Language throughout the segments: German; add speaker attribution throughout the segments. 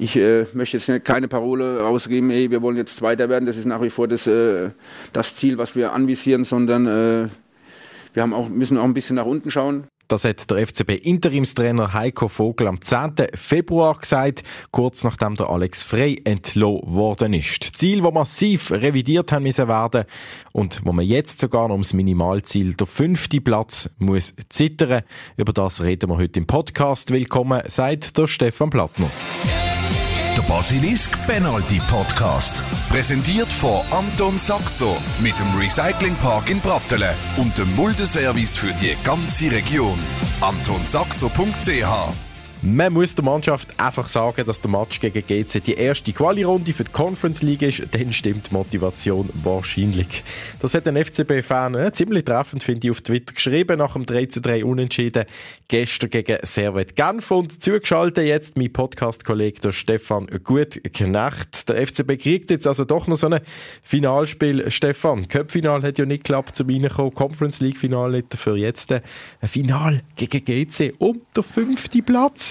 Speaker 1: ich äh, möchte jetzt keine Parole rausgeben, ey, wir wollen jetzt Zweiter werden, das ist nach wie vor das, äh, das Ziel, was wir anvisieren, sondern äh, wir haben auch, müssen auch ein bisschen nach unten schauen.
Speaker 2: Das hat der FCB-Interimstrainer Heiko Vogel am 10. Februar gesagt, kurz nachdem der Alex Frey entlohnt worden ist. Ziel, wo massiv revidiert haben müssen werden und wo man jetzt sogar noch ums Minimalziel, der fünfte Platz, muss zittern. Über das reden wir heute im Podcast. Willkommen, sagt der Stefan Plattner.
Speaker 3: Der Basilisk Penalty Podcast. Präsentiert von Anton Saxo mit dem Recyclingpark in Brattelen und dem Muldeservice für die ganze Region. AntonSaxo.ch
Speaker 2: man muss der Mannschaft einfach sagen, dass der Match gegen GC die erste Quali-Runde für die Conference League ist. Dann stimmt die Motivation wahrscheinlich. Das hat ein FCB-Fan äh, ziemlich treffend, finde ich, auf Twitter geschrieben, nach dem 3 zu 3 Unentschieden gestern gegen Servet Genf. Und zugeschaltet jetzt mein Podcast-Kollege Stefan Gutknecht. Der FCB kriegt jetzt also doch noch so ein Finalspiel. Stefan, Cup-Final hat ja nicht geklappt zum Reinkommen, Conference League-Final nicht dafür jetzt ein Final gegen GC um den fünften Platz.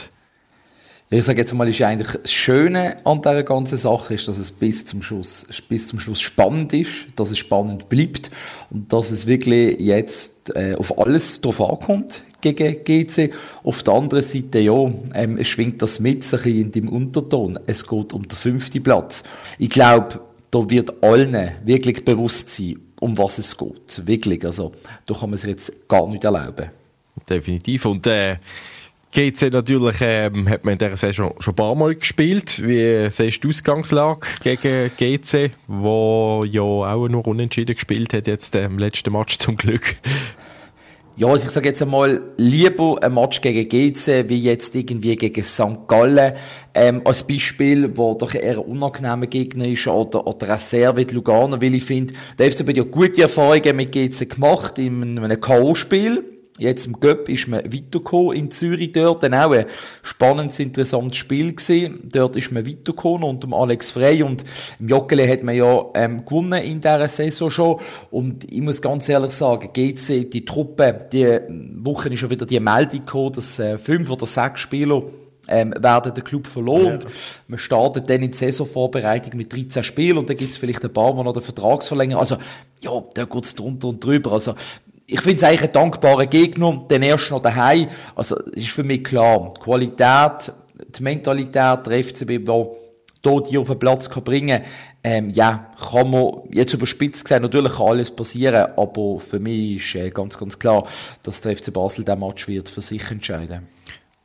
Speaker 4: Ich sage jetzt mal, ist eigentlich das Schöne an dieser ganzen Sache ist, dass es bis zum Schluss, bis zum Schluss spannend ist, dass es spannend bleibt und dass es wirklich jetzt äh, auf alles drauf ankommt gegen GC. Auf der anderen Seite, ja, ähm, es schwingt das mit sich in dem Unterton. Es geht um den fünften Platz. Ich glaube, da wird allen wirklich bewusst sein, um was es geht. Wirklich. Also, da kann man es jetzt gar nicht erlauben.
Speaker 2: Definitiv. Und, äh GC natürlich ähm, hat man in dieser Saison schon ein paar Mal gespielt. Wie siehst du die Ausgangslage gegen GC, wo ja auch nur unentschieden gespielt hat, jetzt im letzten Match zum Glück?
Speaker 4: Ja, also ich sage jetzt einmal, lieber ein Match gegen GC wie jetzt irgendwie gegen St. Gallen. Ähm, als Beispiel, wo doch eher ein unangenehmer Gegner ist, oder, oder ein Servet Lugano, weil ich finde, der FCB hat ja gute Erfahrungen mit GC gemacht in einem K.O.-Spiel Jetzt im Göpp ist man weitergekommen in Zürich dort, dann auch ein spannendes, interessantes Spiel gesehen. Dort ist man weitergekommen unter dem Alex Frey und im Joggeli hat man ja ähm, gewonnen in dieser Saison schon und ich muss ganz ehrlich sagen, GC, die Truppe, die Woche ist schon wieder die Meldung gekommen, dass äh, fünf oder sechs Spieler ähm, werden den Club verloren. Ja. Man startet dann in die Saisonvorbereitung mit 13 Spielen und dann gibt es vielleicht ein paar, die noch den Vertragsverlängerung, also ja, da geht's drunter und drüber. Also ich finde es eigentlich ein dankbarer Gegner, den ersten noch daheim. Also, es ist für mich klar, die Qualität, die Mentalität, der FCB, der hier auf den Platz kann bringen ähm, ja, kann man jetzt überspitzt gesehen, natürlich kann alles passieren, aber für mich ist äh, ganz, ganz klar, dass der FC Basel diesen Match wird für sich entscheiden.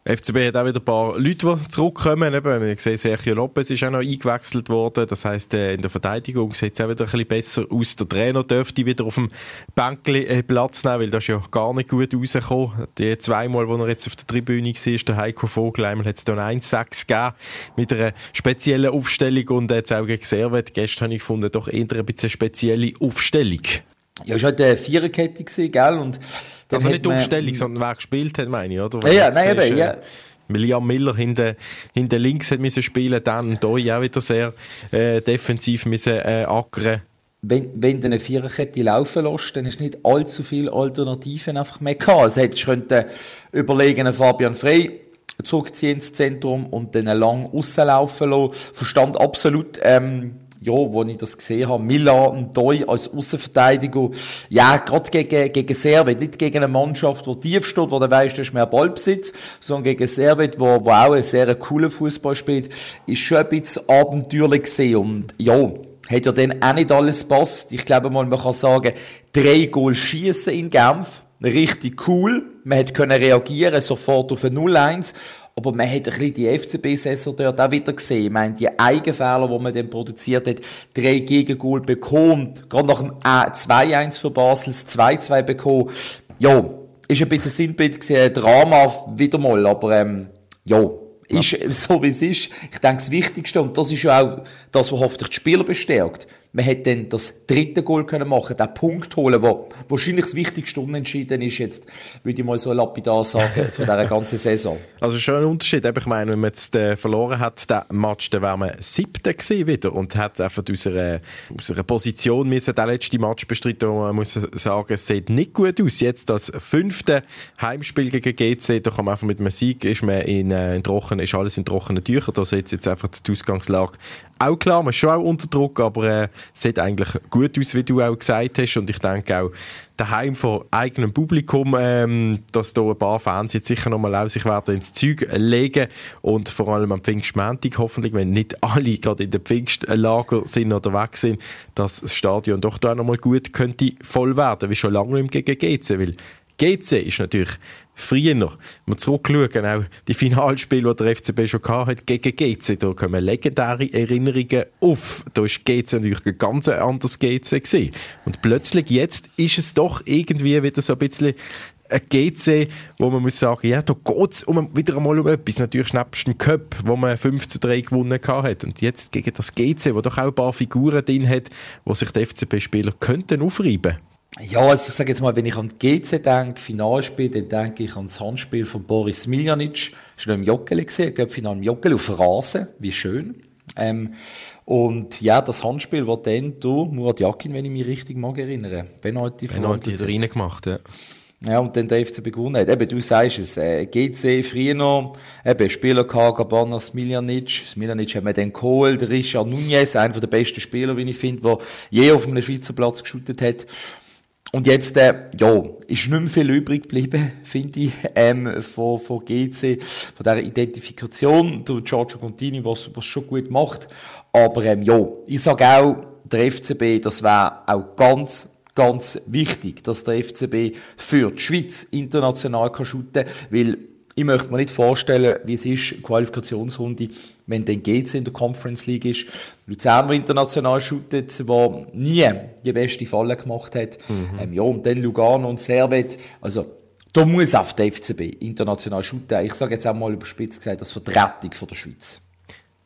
Speaker 2: FCB hat auch wieder ein paar Leute, die zurückkommen. Eben, wir sehen, Sergio Lopez ist auch noch eingewechselt worden. Das heisst, äh, in der Verteidigung sieht es auch wieder ein bisschen besser aus. Der Trainer dürfte wieder auf dem Bänkli äh, Platz nehmen, weil das ist ja gar nicht gut rausgekommen. Die zweimal, wo er jetzt auf der Tribüne war, der Heiko Vogel, einmal hat es dann 1-6 gegeben, mit einer speziellen Aufstellung und jetzt auch gegen Servet. Gestern habe ich gefunden, doch eher ein bisschen spezielle Aufstellung.
Speaker 4: Ja, es war halt eine Viererkette, gell? Und
Speaker 2: also nicht Aufstellung, sondern wer gespielt hat, meine ich, oder?
Speaker 4: Ja, ja nein, eben, ja.
Speaker 2: Liam Miller hinter, hinter links hat müssen spielen, dann Doi auch wieder sehr äh, defensiv müssen äh, ackern.
Speaker 4: Wenn, wenn du eine Viererkette laufen lässt, dann hast du nicht allzu viele Alternativen einfach mehr gehabt. Also hättest du überlegen, Fabian Frey zurückziehen ins Zentrum und dann lang rauslaufen lassen. Verstand absolut, ähm, ja, wo ich das gesehen habe, und Doi als Außenverteidiger, ja, gerade gegen, gegen Servet, nicht gegen eine Mannschaft, die tief steht, wo du weißt, du hast mehr Ballbesitz, sondern gegen Servet, wo, wo auch ein sehr cooler Fußball spielt, ist schon ein bisschen abenteuerlich gesehen und ja, hat ja dann auch nicht alles passt. Ich glaube mal, man kann sagen, drei Goal schießen in Genf, richtig cool. Man hätte können reagieren, sofort auf ein 0-1. Aber man hat ein bisschen die FCB-Saison dort auch wieder gesehen. Ich meine, die Eigenfehler, die man dann produziert hat, drei Gegengol bekommt, gerade nach dem 2-1 für Basel, das 2-2 bekommen. Ja, ist ein bisschen Sinnbild gesehen, Drama wieder mal, aber ähm, ja, ist so wie es ist. Ich denke, das Wichtigste, und das ist ja auch das, was hoffentlich die Spieler bestärkt, man hätte dann das dritte Goal können machen, den Punkt holen, wo wahrscheinlich das wichtigste Unentschieden ist jetzt, würde ich mal so lapidar sagen, von dieser ganzen Saison.
Speaker 2: Also schon ein Unterschied. Ich meine, wenn man jetzt äh, verloren hat, den Match, dann wäre man siebter gewesen wieder und hat einfach aus einer Position müssen den letzten Match bestreiten und man muss sagen, es sieht nicht gut aus. Jetzt das fünfte Heimspiel gegen GC, da kann man einfach mit einem Sieg, ist man in, äh, in trocken, ist alles in trockenen Tüchern, da sieht jetzt einfach die Ausgangslage auch klar, man ist schon auch unter Druck, aber äh, sieht eigentlich gut aus, wie du auch gesagt hast. Und ich denke auch, daheim von eigenem Publikum, ähm, dass da ein paar Fans jetzt sicher nochmal auch sich werden ins Zeug legen und vor allem am Pfingstmontag hoffentlich, wenn nicht alle gerade in den Pfingstlager sind oder weg sind, dass das Stadion doch da nochmal gut könnte voll werden, wie schon lange im gegen GC, weil GC ist natürlich früher, wenn wir zurückschauen, auch die Finalspiele, die der FCB schon hat gegen GC, da kommen legendäre Erinnerungen auf. Da war GC natürlich ein ganz anderes GC gewesen. Und plötzlich jetzt ist es doch irgendwie wieder so ein bisschen ein GC, wo man muss sagen, ja, da geht es um, wieder einmal um etwas. Natürlich nebst dem Cup, wo man 5 zu 3 gewonnen hat. Und jetzt gegen das GC, wo doch auch ein paar Figuren drin hat, wo sich die FCB-Spieler könnten aufreiben könnten.
Speaker 4: Ja, also ich sage jetzt mal, wenn ich an die GC denke, Finalspiel, dann denke ich an das Handspiel von Boris Miljanic. Ist noch im Joggeli gesehen, Final im Joggeli auf Rasen, wie schön. Ähm, und ja, das Handspiel, das dann du, Murat Yakin, wenn ich mich richtig mag erinnere,
Speaker 2: Penalty Penalty hat er gemacht, ja.
Speaker 4: Ja, und dann der FCB gewonnen hat. Eben, du sagst es, äh, GC noch, eben, Spieler gehabt, Gabana Smiljanic. Smiljanic hat man dann geholt, Richard Nunez, einer der besten Spieler, wie ich finde, der je auf einem Schweizer Platz geschootet hat. Und jetzt, äh, ja, ist nicht mehr viel übrig geblieben, finde ich, ähm, von, von GC, von dieser Identifikation. Der Giorgio Contini, was, was schon gut macht. Aber, ähm, ja, ich sage auch, der FCB, das wäre auch ganz, ganz wichtig, dass der FCB für die Schweiz international kann shooten, weil ich möchte mir nicht vorstellen, wie es ist, Qualifikationsrunde, wenn dann geht's in der Conference League ist. Luzern, der international shootet, der nie die beste Falle gemacht hat. Mhm. Ähm, ja, und dann Lugano und Servet. Also, da muss auf der FCB international shooten. Ich sage jetzt auch mal überspitzt gesagt, als Vertretung von der Schweiz.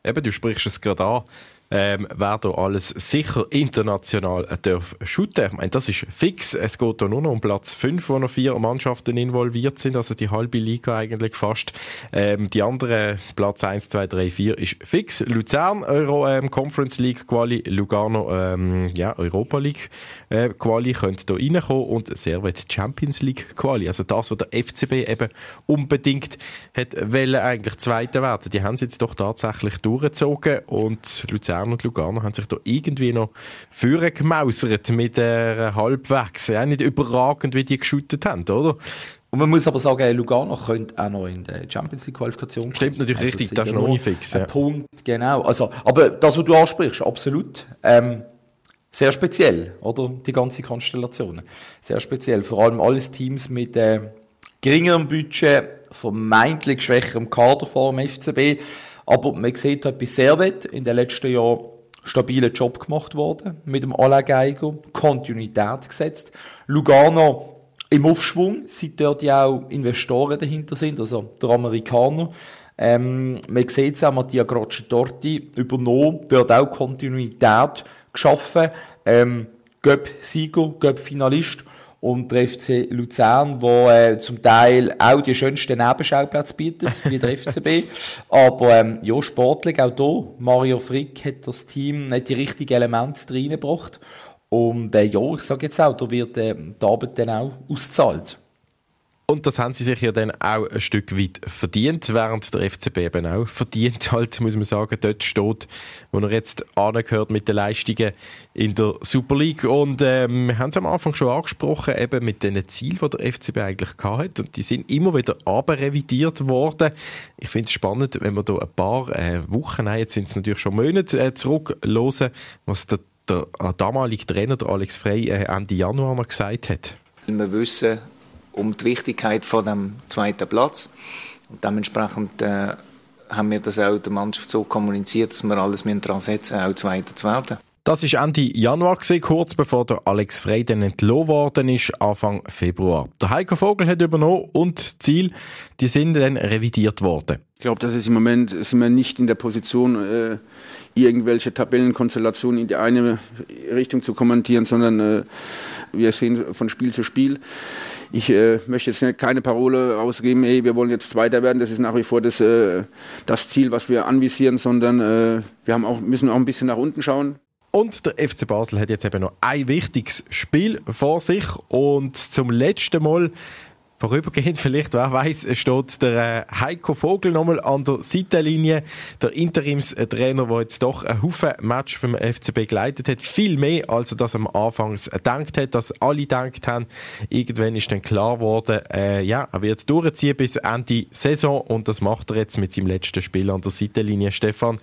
Speaker 2: Eben, du sprichst es gerade an ähm, wer da alles sicher international äh, darf shooten. Ich meine, das ist fix. Es geht da nur noch um Platz 5, wo noch vier Mannschaften involviert sind, also die halbe Liga eigentlich fast. Ähm, die anderen, Platz 1, 2, 3, 4 ist fix. Luzern, Euro ähm, Conference League Quali, Lugano, ähm, ja, Europa League äh, Quali könnte da reinkommen und Servet Champions League Quali. Also das, was der FCB eben unbedingt hat wollen, eigentlich Zweiter werden. Die haben es jetzt doch tatsächlich durchgezogen und Luzern Luzern und Lugano haben sich da irgendwie noch führen gemausert mit der halbwegs. Ja, nicht überragend, wie die geschootet haben, oder?
Speaker 4: Und man muss aber sagen, Lugano könnte auch noch in der Champions League Qualifikation
Speaker 2: Stimmt natürlich also richtig, das ist noch nicht fix.
Speaker 4: Ein ja. Punkt, genau. Also, aber das, was du ansprichst, absolut. Ähm, sehr speziell, oder? Die ganze Konstellation. Sehr speziell. Vor allem alles Teams mit äh, geringerem Budget, vermeintlich schwächerem Kader vor dem FCB. Aber man sieht halt bei Servet in den letzten Jahren stabilen Job gemacht worden mit dem Alain Geiger, Kontinuität gesetzt. Lugano im Aufschwung, seit dort ja auch Investoren dahinter sind, also der Amerikaner. Ähm, man sieht es auch, Mattia Grocci-Torti übernommen, dort auch Kontinuität geschaffen. Ähm, Göpp-Sieger, Göpp-Finalist und der FC Luzern, wo äh, zum Teil auch die schönsten Nebenschauplätze bietet, wie der FCB. Aber ähm, ja, sportlich auch hier. Mario Frick hat das Team nicht die richtigen Elemente reingebracht. Und äh, ja, ich sage jetzt auch, da wird äh, die Arbeit dann auch ausgezahlt.
Speaker 2: Und das haben sie sich ja dann auch ein Stück weit verdient, während der FCB eben auch verdient halt, muss man sagen, dort steht, wo er jetzt angehört mit den Leistungen in der Super League. Und ähm, wir haben es am Anfang schon angesprochen, eben mit den Zielen, die der FCB eigentlich hatte. Und die sind immer wieder revidiert worden. Ich finde es spannend, wenn wir da ein paar äh, Wochen, nein, jetzt sind es natürlich schon Monate äh, zurücklosen, was der, der, der damalige Trainer, der Alex Frey, äh, Ende Januar noch gesagt hat.
Speaker 5: Wir wissen, um die Wichtigkeit von dem zweiten Platz. Und dementsprechend äh, haben wir das auch der Mannschaft so kommuniziert, dass wir alles daran setzen auch Zweiter zu werden.
Speaker 2: Das ist Ende Januar gewesen, kurz bevor der Alex Frey dann entlohnt worden ist, Anfang Februar. Der Heiko Vogel hat übernommen und Ziel, die sind dann revidiert worden.
Speaker 1: Ich glaube, das ist im Moment sind wir nicht in der Position, äh, irgendwelche Tabellenkonstellationen in die eine Richtung zu kommentieren, sondern äh, wir sehen von Spiel zu Spiel. Ich äh, möchte jetzt keine Parole ausgeben, ey, wir wollen jetzt Zweiter werden. Das ist nach wie vor das, äh, das Ziel, was wir anvisieren, sondern äh, wir haben auch, müssen auch ein bisschen nach unten schauen.
Speaker 2: Und der FC Basel hat jetzt eben noch ein wichtiges Spiel vor sich. Und zum letzten Mal Vorübergehend vielleicht, wer weiß, steht der äh, Heiko Vogel nochmal an der Seitenlinie. Der Interimstrainer, der jetzt doch ein Haufen Match vom FCB geleitet hat. Viel mehr, als er das am Anfang gedacht hat, dass alle gedacht haben. Irgendwann ist dann klar geworden, äh, ja, er wird durchziehen bis Ende Saison und das macht er jetzt mit seinem letzten Spiel an der Seitenlinie. Stefan,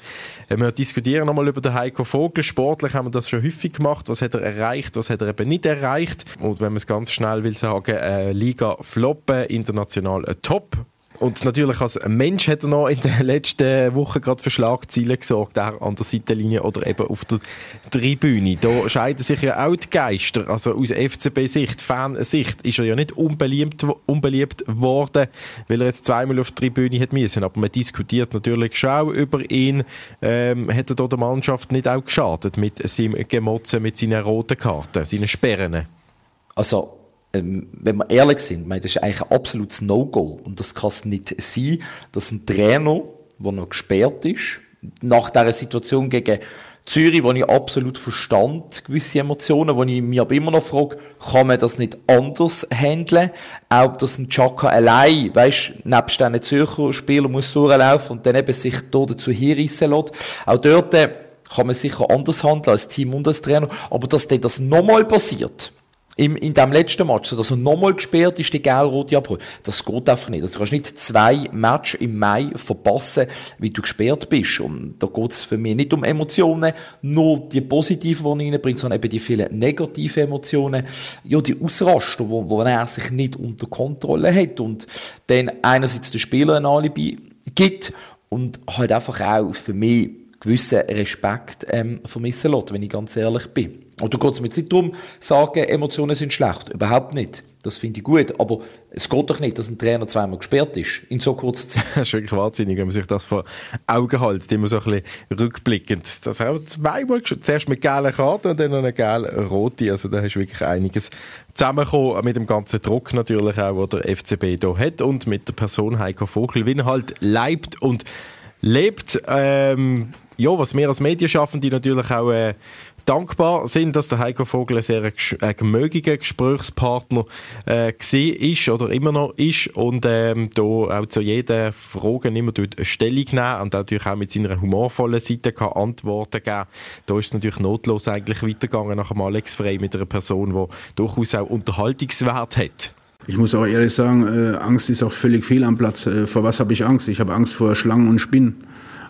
Speaker 2: äh, wir diskutieren nochmal über den Heiko Vogel. Sportlich haben wir das schon häufig gemacht. Was hat er erreicht, was hat er eben nicht erreicht? Und wenn man es ganz schnell will sagen, äh, Liga Floppen, international top. Und natürlich als Mensch hat er noch in den letzten Wochen gerade für Schlagzeilen gesorgt, auch an der Seitenlinie oder eben auf der Tribüne. Da scheiden sich ja auch die Geister. Also aus FCB-Sicht, Fansicht, ist er ja nicht unbeliebt, unbeliebt worden, weil er jetzt zweimal auf der Tribüne hat müssen. Aber man diskutiert natürlich schon auch über ihn. Ähm, hat er da der Mannschaft nicht auch geschadet mit seinem Gemotzen, mit seinen roten Karten, seinen Sperren?
Speaker 4: Also ähm, wenn wir ehrlich sind, meine, das ist eigentlich ein absolutes No-Go. Und das kann es nicht sein, dass ein Trainer, der noch gesperrt ist, nach dieser Situation gegen Zürich, wo ich absolut verstand, gewisse Emotionen, wo ich mich aber immer noch frage, kann man das nicht anders handeln? Auch, dass ein Chaka allein, weisst, nebst diesen Zürcher Spieler muss durchlaufen und dann eben sich da dazu hinreissen lässt. Auch dort äh, kann man sicher anders handeln als Team und als Trainer. Aber dass dann das nochmal passiert, im, in dem letzten Match, dass er nochmal gesperrt ist, die gelb-rote Abbrüche. Das geht einfach nicht. Also du kannst nicht zwei Match im Mai verpassen, wie du gesperrt bist. Und da geht es für mich nicht um Emotionen, nur die positiven, die er reinbringt, sondern eben die vielen negativen Emotionen. Ja, die Ausraster, wo, wo er sich nicht unter Kontrolle hat. Und dann einerseits den Spieler ein Alibi gibt und halt einfach auch für mich gewissen Respekt ähm, vermissen lässt, wenn ich ganz ehrlich bin. Und du kannst mir jetzt nicht darum sagen, Emotionen sind schlecht. Überhaupt nicht. Das finde ich gut. Aber es geht doch nicht, dass ein Trainer zweimal gesperrt ist in so kurzer Zeit.
Speaker 2: das ist wirklich wahnsinnig, wenn man sich das vor Augen hält. Immer so ein bisschen rückblickend. Das haben zweimal schon. Zuerst mit gelben Karten und dann noch eine gelbe rote. Also da du wirklich einiges zusammengekommen. Mit dem ganzen Druck natürlich auch, den der FCB hier hat. Und mit der Person Heiko Vogel, wie er halt leibt und lebt. Ähm, ja, was wir als Medienschaffende natürlich auch äh, dankbar sind, dass der Heiko Vogel ein sehr äh, gemögiger Gesprächspartner äh, ist oder immer noch ist und ähm, da auch zu jeder Frage immer Stellung nehmen und natürlich auch mit seiner humorvollen Seite kann Antworten geben. Da ist es natürlich notlos eigentlich weitergegangen nach dem Alex Frey mit einer Person, die durchaus auch Unterhaltungswert hat.
Speaker 1: Ich muss auch ehrlich sagen, äh, Angst ist auch völlig fehl am Platz. Äh, vor was habe ich Angst? Ich habe Angst vor Schlangen und Spinnen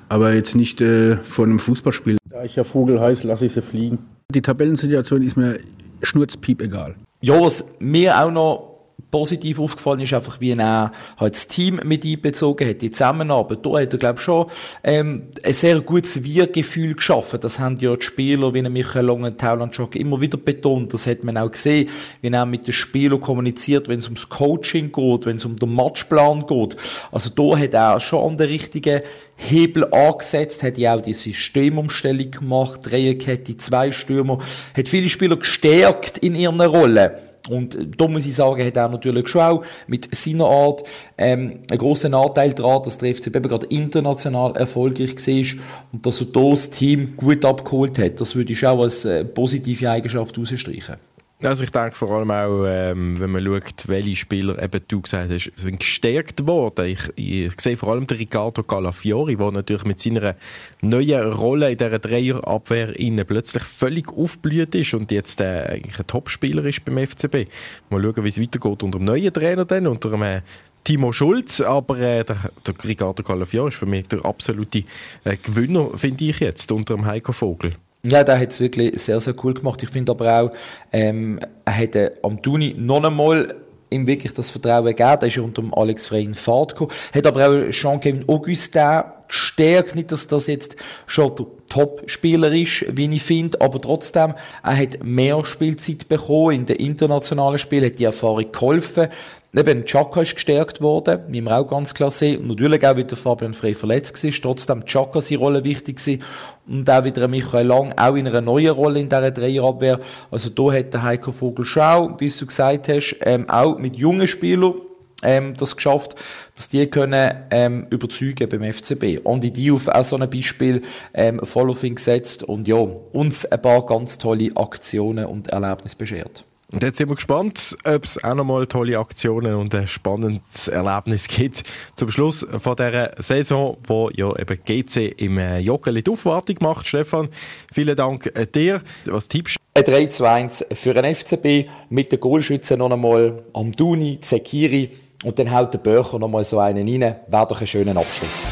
Speaker 1: aber jetzt nicht äh, vor einem Fußballspiel.
Speaker 6: Da ich ja Vogel heiß, lasse ich sie fliegen.
Speaker 1: Die Tabellensituation ist mir schnurzpiep egal.
Speaker 4: Ja, was mir auch noch positiv aufgefallen ist einfach, wie er halt das Team mit einbezogen hat, die Zusammenarbeit. Da hat er, glaube ich, schon ähm, ein sehr gutes Wir-Gefühl geschaffen. Das haben ja die Spieler, wie Michael Long und Tauland Schock immer wieder betont. Das hat man auch gesehen, wie er mit den Spielern kommuniziert, wenn es ums Coaching geht, wenn es um den Matchplan geht. Also da hat er schon an der richtigen Hebel angesetzt, hat ja auch die Systemumstellung gemacht, Dreierkette, zwei Stürmer, hat viele Spieler gestärkt in ihren Rollen. Und da muss ich sagen, hat er natürlich schon auch mit seiner Art ähm, einen grossen Anteil daran, dass der FCB gerade international erfolgreich war und dass er das Team gut abgeholt hat. Das würde ich auch als äh, positive Eigenschaft herausstreichen.
Speaker 2: Also ich denke vor allem auch, ähm, wenn man schaut, welche Spieler eben du gesagt hast, sind gestärkt worden. Ich, ich sehe vor allem den Riccardo Calafiori, der natürlich mit seiner neuen Rolle in dieser Dreierabwehr plötzlich völlig aufblüht ist und jetzt äh, eigentlich ein Topspieler ist beim FCB. Mal schauen, wie es weitergeht unter dem neuen Trainer dann, unter dem äh, Timo Schulz, aber äh, der, der Riccardo Calafiori ist für mich der absolute äh, Gewinner, finde ich jetzt, unter dem Heiko Vogel.
Speaker 4: Ja, der hat es wirklich sehr, sehr cool gemacht. Ich finde aber auch, ähm, er hätte am Tuni noch einmal ihm wirklich das Vertrauen gegeben. Er ist ja unter dem Alex Frey in Fahrt gekommen. Hat aber auch Jean-Kevin Augustin gestärkt. Nicht, dass das jetzt schon der Top-Spieler ist, wie ich finde, aber trotzdem, er hat mehr Spielzeit bekommen in den internationalen Spielen, hat die Erfahrung geholfen. Eben, Chaka ist gestärkt worden, wie wir auch ganz klar sehen. Und natürlich auch wieder Fabian Frey verletzt war. Trotzdem Chaka seine Rolle wichtig gewesen. Und auch wieder Michael Lang, auch in einer neuen Rolle in dieser Dreierabwehr. Also da hat der Heiko Vogelschau, wie du gesagt hast, ähm, auch mit jungen Spielern ähm, das geschafft, dass die können ähm, überzeugen beim FCB. Und die die auf auch so ein Beispiel ähm, voll auf ihn gesetzt und ja, uns ein paar ganz tolle Aktionen und Erlebnisse beschert.
Speaker 2: Und jetzt sind wir gespannt, ob es auch nochmal tolle Aktionen und ein spannendes Erlebnis gibt. Zum Schluss von dieser Saison, wo ja eben GC im äh, Joggeli die Aufwartung macht. Stefan, vielen Dank äh, dir. Was tippst
Speaker 4: du? Ein 3 zu 1 für den FCB mit den Goalschützen noch einmal Amduni, Zekiri und dann haut der Böcher noch mal so einen rein. Wäre doch ein schöner Abschluss.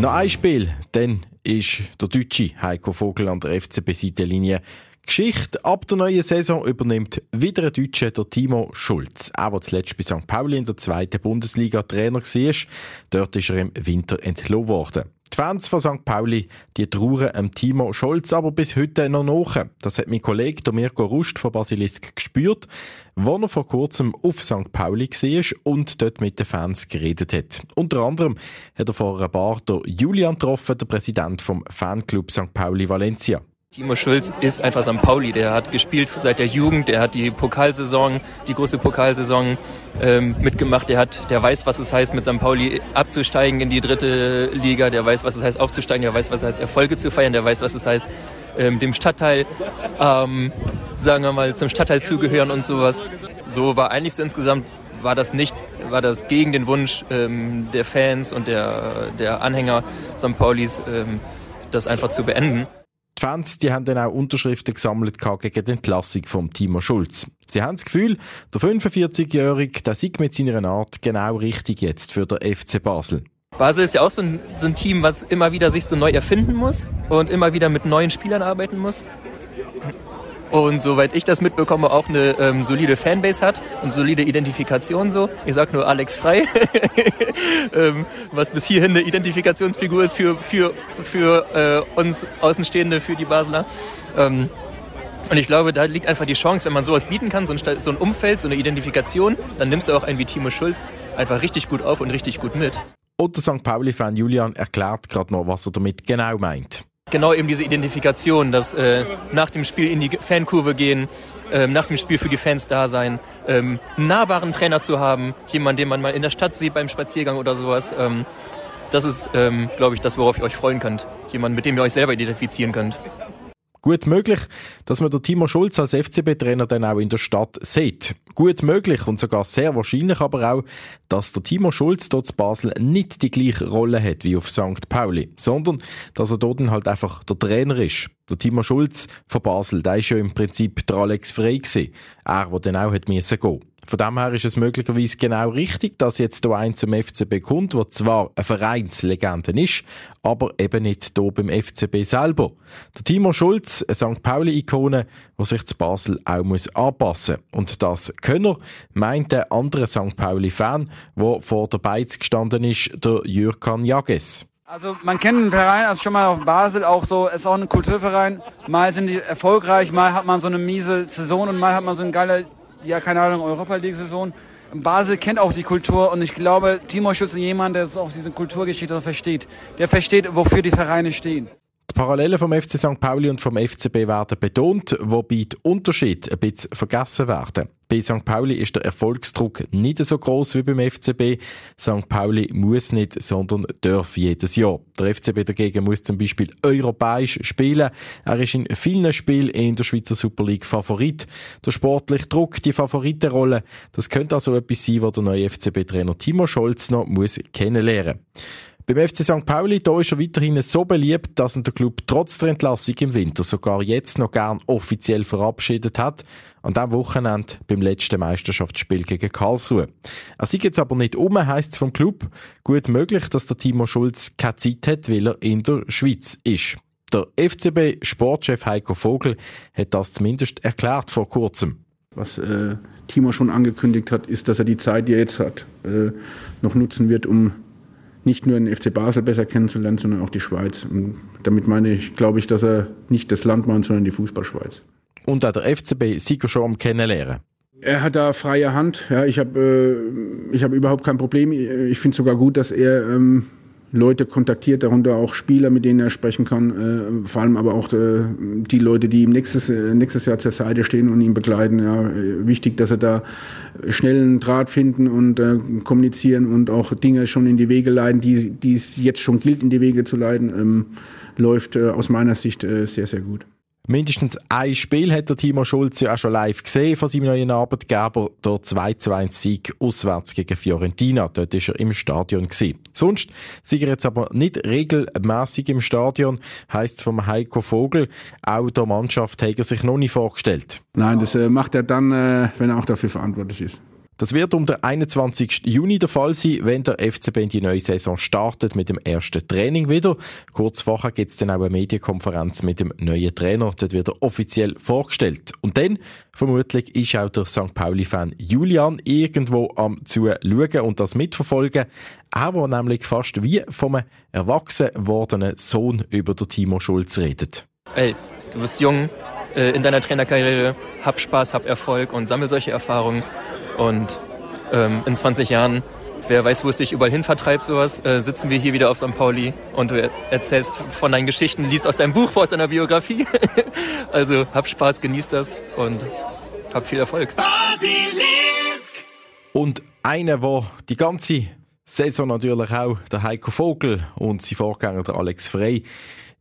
Speaker 2: Noch ein Spiel, dann ist der Deutsche Heiko Vogel an der FCB-Seitenlinie. Geschichte ab der neuen Saison übernimmt wieder ein Deutscher, der Timo Schulz. Er, der zuletzt bei St. Pauli in der zweiten Bundesliga Trainer war, dort ist er im Winter entlohnt worden. Die Fans von St. Pauli, die trauern am Timo Scholz aber bis heute noch nach. Das hat mein Kollege Mirko Rust von Basilisk gespürt, wo er vor kurzem auf St. Pauli war und dort mit den Fans geredet hat. Unter anderem hat er vor ein paar Julian getroffen, der Präsident vom Fanclub St. Pauli Valencia.
Speaker 7: Timo Schulz ist einfach St. Pauli. Der hat gespielt seit der Jugend, der hat die Pokalsaison, die große Pokalsaison ähm, mitgemacht. Der hat, der weiß, was es heißt, mit St. Pauli abzusteigen in die dritte Liga. Der weiß, was es heißt, aufzusteigen. Der weiß, was es heißt, Erfolge zu feiern. Der weiß, was es heißt, ähm, dem Stadtteil, ähm, sagen wir mal, zum Stadtteil zugehören und sowas. So war eigentlich so insgesamt war das nicht, war das gegen den Wunsch ähm, der Fans und der, der Anhänger St. Paulis, ähm, das einfach zu beenden.
Speaker 2: Die Fans die haben dann auch Unterschriften gesammelt gegen die Entlassung von Timo Schulz. Sie haben das Gefühl, der 45-Jährige der sei mit seiner Art genau richtig jetzt für den FC Basel.
Speaker 7: Basel ist ja auch so ein, so ein Team, was immer wieder sich so neu erfinden muss und immer wieder mit neuen Spielern arbeiten muss und soweit ich das mitbekomme, auch eine ähm, solide Fanbase hat und solide Identifikation so. Ich sag nur Alex Frei, ähm, was bis hierhin eine Identifikationsfigur ist für, für, für äh, uns Außenstehende, für die Basler. Ähm, und ich glaube, da liegt einfach die Chance, wenn man sowas bieten kann, so ein, so ein Umfeld, so eine Identifikation, dann nimmst du auch einen wie Timo Schulz einfach richtig gut auf und richtig gut mit.
Speaker 2: Und der St. Pauli-Fan Julian erklärt gerade noch, was er damit genau meint
Speaker 7: genau eben diese Identifikation, dass äh, nach dem Spiel in die Fankurve gehen, ähm, nach dem Spiel für die Fans da sein, ähm, einen nahbaren Trainer zu haben, jemanden, den man mal in der Stadt sieht beim Spaziergang oder sowas. Ähm, das ist, ähm, glaube ich, das, worauf ihr euch freuen könnt. Jemand, mit dem ihr euch selber identifizieren könnt.
Speaker 2: Gut möglich, dass man den Timo Schulz als FCB-Trainer dann auch in der Stadt sieht. Gut möglich und sogar sehr wahrscheinlich aber auch, dass der Timo Schulz dort in Basel nicht die gleiche Rolle hat wie auf St. Pauli, sondern dass er dort halt einfach der Trainer ist. Der Timo Schulz von Basel, der ist ja im Prinzip der Alex Frey gewesen. Er, der dann auch hat gehen von dem her ist es möglicherweise genau richtig, dass jetzt hier ein zum FCB kommt, der zwar eine Vereinslegende ist, aber eben nicht hier beim FCB selber. Der Timo Schulz, eine St. Pauli-Ikone, der sich zu Basel auch muss anpassen. Und das Könner meint der andere St. Pauli-Fan, der vor der Beiz gestanden ist, der Jürkan Jages.
Speaker 8: Also man kennt den Verein, also schon mal auf Basel auch so, ist auch ein Kulturverein. Mal sind die erfolgreich, mal hat man so eine miese Saison und mal hat man so eine geile ja, keine Ahnung, Europa League-Saison. Basel kennt auch die Kultur und ich glaube, Timo Schulz ist jemand, der auch diese Kulturgeschichte versteht. Der versteht, wofür die Vereine stehen.
Speaker 2: Die Parallelen vom FC St. Pauli und vom FCB werden betont, wobei die Unterschiede ein bisschen vergessen werden. Bei St. Pauli ist der Erfolgsdruck nicht so groß wie beim FCB. St. Pauli muss nicht, sondern darf jedes Jahr. Der FCB dagegen muss zum Beispiel europäisch spielen. Er ist in vielen Spielen in der Schweizer Super League Favorit. Der sportliche Druck, die Favoritenrolle, das könnte also etwas sein, was der neue FCB-Trainer Timo Scholz noch muss kennenlernen muss. Beim FC St. Pauli da ist er weiterhin so beliebt, dass ihn der Club trotz der Entlassung im Winter sogar jetzt noch gern offiziell verabschiedet hat. An diesem Wochenende beim letzten Meisterschaftsspiel gegen Karlsruhe. Er sieht jetzt aber nicht um, heisst es vom Club. Gut möglich, dass der Timo Schulz keine Zeit hat, weil er in der Schweiz ist. Der FCB-Sportchef Heiko Vogel hat das zumindest erklärt vor kurzem.
Speaker 1: was äh, Timo schon angekündigt hat, ist, dass er die Zeit, die er jetzt hat, äh, noch nutzen wird, um nicht nur den FC Basel besser kennenzulernen, sondern auch die Schweiz. Und damit meine ich, glaube ich, dass er nicht das Land meint, sondern die Fußballschweiz.
Speaker 2: Und auch der FCB Sieger schon am Kennenlernen.
Speaker 1: Er hat da freie Hand. Ja, ich habe äh, ich hab überhaupt kein Problem. Ich finde sogar gut, dass er ähm, Leute kontaktiert, darunter auch Spieler, mit denen er sprechen kann, äh, vor allem aber auch äh, die Leute, die ihm nächstes, äh, nächstes Jahr zur Seite stehen und ihn begleiten. Ja, äh, wichtig, dass er da schnell einen Draht finden und äh, kommunizieren und auch Dinge schon in die Wege leiten, die, die es jetzt schon gilt, in die Wege zu leiten, ähm, läuft äh, aus meiner Sicht sehr, sehr gut.
Speaker 2: Mindestens ein Spiel hat der Timo Schulz ja auch schon live gesehen von seinem neuen Arbeitgeber, der 2 zu 1 Sieg auswärts gegen Fiorentina. Dort ist er im Stadion gewesen. Sonst sind er jetzt aber nicht regelmäßig im Stadion, heisst es vom Heiko Vogel. Auch der Mannschaft hat er sich noch nicht vorgestellt.
Speaker 1: Nein, das äh, macht er dann, äh, wenn er auch dafür verantwortlich ist.
Speaker 2: Das wird um den 21. Juni der Fall sein, wenn der FCB in die neue Saison startet mit dem ersten Training wieder. Kurz vorher gibt es dann auch eine Medienkonferenz mit dem neuen Trainer. Dort wird er offiziell vorgestellt. Und dann, vermutlich, ist auch der St. Pauli-Fan Julian irgendwo am Zuschauen und das mitverfolgen. Er, der nämlich fast wie vom erwachsen wordenen Sohn über den Timo Schulz redet.
Speaker 7: Ey, du bist jung äh, in deiner Trainerkarriere, hab Spaß, hab Erfolg und sammel solche Erfahrungen. Und ähm, in 20 Jahren, wer weiß, wo es dich überall hin vertreibt, sowas, äh, sitzen wir hier wieder auf St. Pauli und du erzählst von deinen Geschichten, liest aus deinem Buch vor, aus deiner Biografie. also hab Spaß, genieß das und hab viel Erfolg. Basilisk!
Speaker 2: Und einer, der die ganze Saison natürlich auch der Heiko Vogel und sein Vorgänger der Alex Frey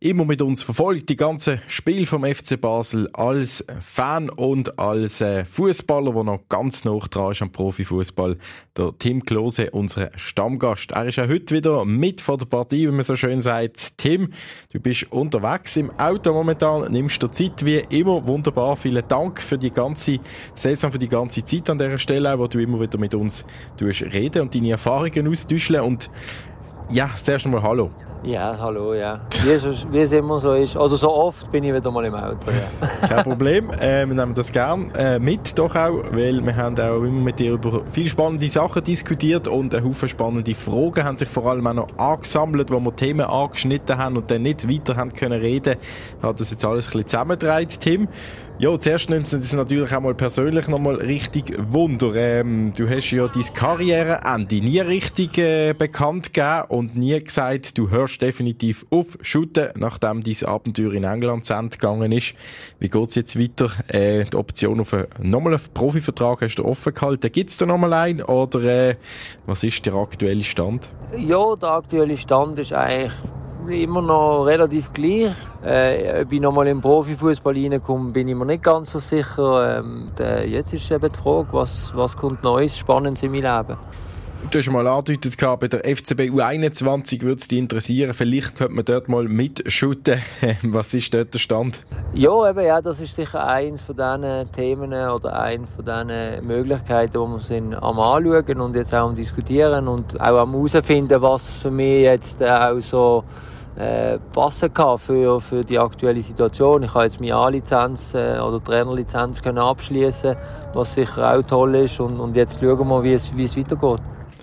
Speaker 2: immer mit uns verfolgt, die ganze Spiel vom FC Basel als Fan und als äh, Fußballer, der noch ganz nah dran ist am Profifußball, der Tim Klose, unser Stammgast. Er ist ja heute wieder mit vor der Partie, wie man so schön sagt. Tim, du bist unterwegs im Auto momentan, nimmst dir Zeit wie immer. Wunderbar, vielen Dank für die ganze Saison, für die ganze Zeit an dieser Stelle, wo du immer wieder mit uns reden und deine Erfahrungen austauschen. Und ja, zuerst einmal Hallo.
Speaker 9: Ja, hallo, ja. Wie es, wie es immer so ist. Oder so oft bin ich wieder mal im Auto, ja.
Speaker 2: Kein Problem. Äh, wir nehmen das gerne äh, mit, doch auch, weil wir haben auch immer mit dir über viele spannende Sachen diskutiert und ein Haufen spannende Fragen haben sich vor allem auch noch angesammelt, wo wir Themen angeschnitten haben und dann nicht weiter haben können reden. Hat das jetzt alles ein bisschen zusammengetragen, Tim. Ja, zuerst nimmt es natürlich auch mal persönlich nochmal richtig Wunder. Ähm, du hast ja dein Karriereende nie richtig äh, bekannt gegeben und nie gesagt, du hörst definitiv auf Shooten, nachdem dein Abenteuer in England zu Ende gegangen ist. Wie geht's jetzt weiter? Äh, die Option auf einen, nochmal einen Profivertrag hast du offen gehalten. Gibt's da nochmal einen oder äh, was ist der aktuelle Stand?
Speaker 9: Ja, der aktuelle Stand ist eigentlich immer noch relativ gleich. Äh, ob ich nochmal im Profifußball reinkomme, bin ich mir nicht ganz so sicher. Ähm, der, jetzt ist eben die Frage, was, was kommt Neues, Spannendes in mein Leben.
Speaker 2: Du hast mal angedeutet, bei der FCB U21 würde es dich interessieren. Vielleicht könnte man dort mal mitschuten. Was ist dort der Stand?
Speaker 9: Ja, eben, ja, das ist sicher eines von diesen Themen oder eine von diesen Möglichkeiten, die wir sind am anschauen und jetzt auch am diskutieren und auch am herausfinden, was für mich jetzt auch so äh, passen kann für, für die aktuelle Situation. Ich habe jetzt meine A-Lizenz äh, oder Trainerlizenz abschließen, was sicher auch toll ist und, und jetzt schauen wir, wie es, wie es weitergeht.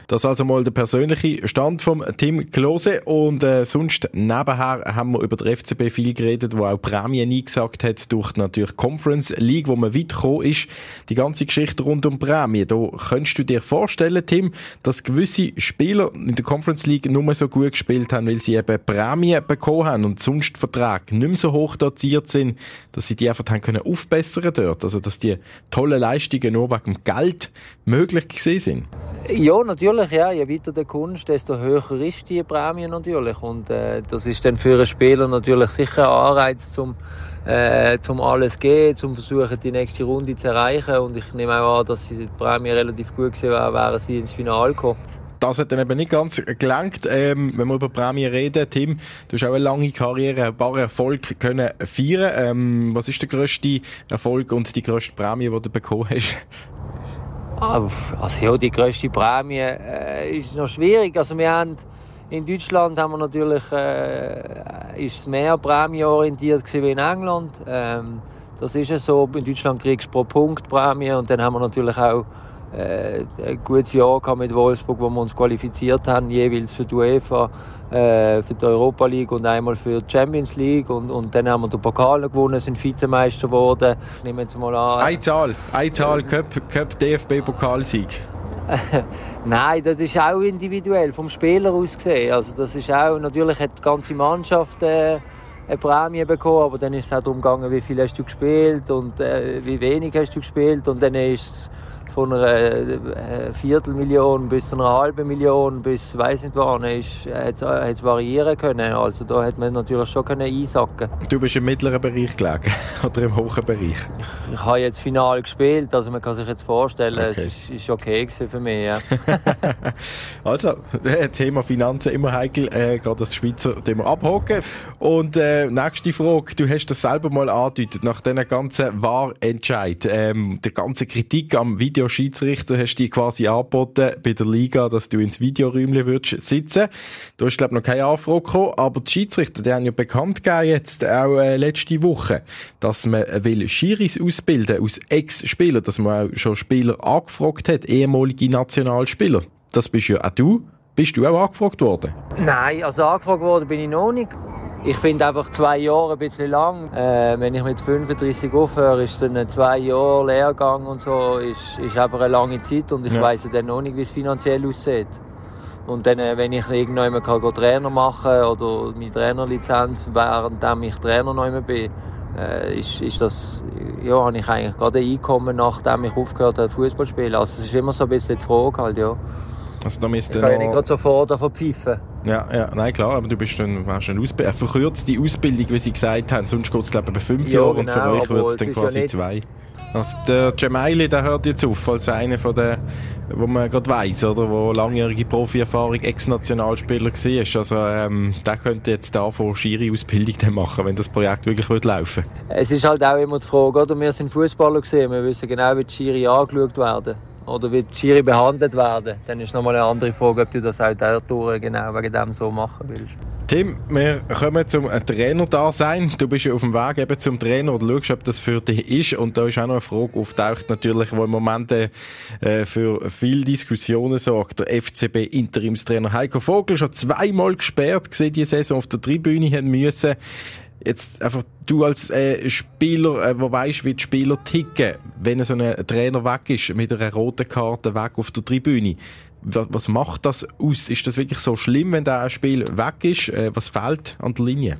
Speaker 2: Das also mal der persönliche Stand vom Tim Klose und äh, sonst nebenher haben wir über den FCB viel geredet, wo auch Prämien eingesagt hat durch natürlich Conference League, wo man weit gekommen ist. Die ganze Geschichte rund um Prämien. Da könntest du dir vorstellen, Tim, dass gewisse Spieler in der Conference League nur so gut gespielt haben, weil sie eben Prämien bekommen haben und sonst Verträge nicht mehr so hoch dotiert sind, dass sie die einfach haben können aufbessern dort. Also, dass die tollen Leistungen nur wegen dem Geld möglich gewesen sind.
Speaker 9: Ja, natürlich, ja. Je weiter der Kunst, desto höher ist die Prämie natürlich. Und äh, das ist dann für einen Spieler natürlich sicher ein Anreiz, zum, äh, zum alles zu geben, zum versuchen, die nächste Runde zu erreichen. Und ich nehme auch an, dass die Prämie relativ gut gewesen wäre, wären sie ins Finale gekommen
Speaker 2: das hat dann eben nicht ganz gelangt. Ähm, wenn wir über Prämie reden, Tim, du hast auch eine lange Karriere, ein paar Erfolge können feiern. Ähm, was ist der grösste Erfolg und die grösste Prämie, die du bekommen hast?
Speaker 9: Ah, also ja, die grösste Prämie äh, ist noch schwierig. Also wir haben in Deutschland haben wir natürlich äh, ist es mehr prämieorientiert wie in England. Ähm, Das ist ja so. In Deutschland kriegst du pro Punkt Prämie und dann haben wir natürlich auch ein gutes Jahr mit Wolfsburg, wo wir uns qualifiziert haben, jeweils für die UEFA, äh, für die Europa League und einmal für die Champions League. Und, und dann haben wir den Pokal gewonnen, sind Vizemeister geworden. Ich nehme jetzt mal an.
Speaker 2: Eine Zahl, eine Zahl, Cup, Cup DFB-Pokalsieg.
Speaker 9: Nein, das ist auch individuell vom Spieler aus gesehen. Also das ist auch, natürlich hat die ganze Mannschaft äh, eine Prämie bekommen, aber dann ist es auch darum gegangen, wie viel hast du gespielt und äh, wie wenig hast du gespielt und dann ist von einer äh, Viertelmillion bis einer halben Million bis weiß nicht wann ist hat es variieren können. Also da hat man natürlich schon können einsacken.
Speaker 2: Du bist im mittleren Bereich gelegen oder im hohen Bereich?
Speaker 9: Ich habe jetzt final gespielt, also man kann sich jetzt vorstellen, okay. es ist, ist okay für mich. Ja.
Speaker 2: also äh, Thema Finanzen immer heikel, äh, gerade das Schweizer Thema abhocken. Und äh, nächste Frage, du hast das selber mal angedeutet nach diesen ganzen Wahrentscheid, ähm, der ganzen Kritik am Video Videoschiedsrichter hast du dir quasi angeboten bei der Liga, dass du ins Videoräumchen würdest sitzen. Du hast, glaube noch keine Anfrage gekommen, aber die Schiedsrichter, die haben ja bekannt gegeben jetzt auch äh, letzte Woche, dass man will Schiris ausbilden aus Ex-Spielern, dass man auch schon Spieler angefragt hat, ehemalige Nationalspieler. Das bist ja auch du. Bist du auch angefragt worden?
Speaker 9: Nein, also angefragt worden bin ich noch nicht. Ich finde einfach zwei Jahre ein bisschen lang. Äh, wenn ich mit 35 aufhöre, ist dann zwei Jahre Lehrgang und so, ist, ist einfach eine lange Zeit und ich ja. weiss dann noch nicht, wie es finanziell aussieht. Und dann, äh, wenn ich irgendwann kann Trainer machen oder meine Trainerlizenz, während ich Trainer noch bin, äh, ist, ist das, ja, habe ich eigentlich gerade ein Einkommen, nachdem ich aufgehört habe, Fußball zu spielen. Also es ist immer so ein bisschen die Frage halt, ja.
Speaker 2: Also da müsste
Speaker 9: ich kann ja nicht gerade sofort davon pfeifen.
Speaker 2: Ja, ja, nein, klar, aber du bist dann, hast eine Ausbildung, eine verkürzte Ausbildung, wie sie gesagt haben. Sonst geht es, glaube ich, bei fünf ja, Jahren genau, und für genau, euch wird es dann quasi ja zwei. Also der Jemaili, der hört jetzt auf, als einer von den, wo man gerade weiss, oder, wo langjährige Profi-Erfahrung Ex-Nationalspieler war. Also ähm, der könnte jetzt von Schiri-Ausbildung machen, wenn das Projekt wirklich wird laufen
Speaker 9: Es ist halt auch immer die Frage, oder? wir sind Fußballer gesehen, wir wissen genau, wie die Schiri angeschaut werden oder wie die Schiri behandelt werden, dann ist nochmal eine andere Frage, ob du das auch dadurch genau wegen dem so machen willst.
Speaker 2: Tim, wir kommen zum Trainer da sein. Du bist ja auf dem Weg eben zum Trainer oder schaust, ob das für dich ist. Und da ist auch noch eine Frage auftaucht natürlich, wo im Moment äh, für viele Diskussionen sorgt. Der FCB Interimstrainer Heiko Vogel schon zweimal gesperrt gesehen, die Saison auf der Tribüne haben müssen. Jetzt einfach du als äh, Spieler, äh, wo weißt, wie die Spieler ticken, wenn so ein Trainer weg ist mit einer roten Karte weg auf der Tribüne. Was, macht das aus? Ist das wirklich so schlimm, wenn da ein Spiel weg ist? Äh, was fehlt an der Linie?